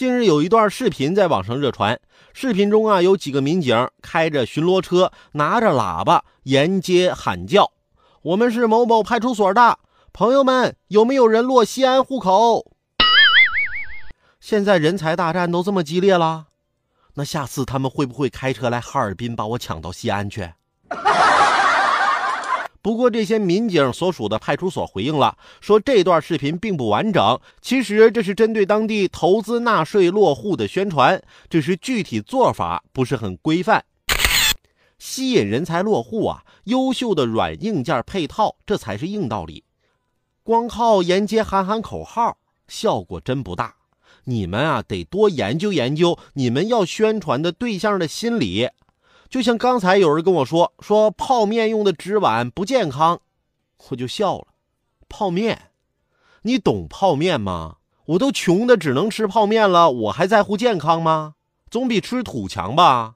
近日有一段视频在网上热传，视频中啊有几个民警开着巡逻车，拿着喇叭沿街喊叫：“我们是某某派出所的朋友们，有没有人落西安户口？”现在人才大战都这么激烈了，那下次他们会不会开车来哈尔滨把我抢到西安去？不过，这些民警所属的派出所回应了，说这段视频并不完整。其实这是针对当地投资纳税落户的宣传，只是具体做法不是很规范。吸引人才落户啊，优秀的软硬件配套，这才是硬道理。光靠沿街喊喊口号，效果真不大。你们啊，得多研究研究你们要宣传的对象的心理。就像刚才有人跟我说，说泡面用的纸碗不健康，我就笑了。泡面，你懂泡面吗？我都穷的只能吃泡面了，我还在乎健康吗？总比吃土强吧。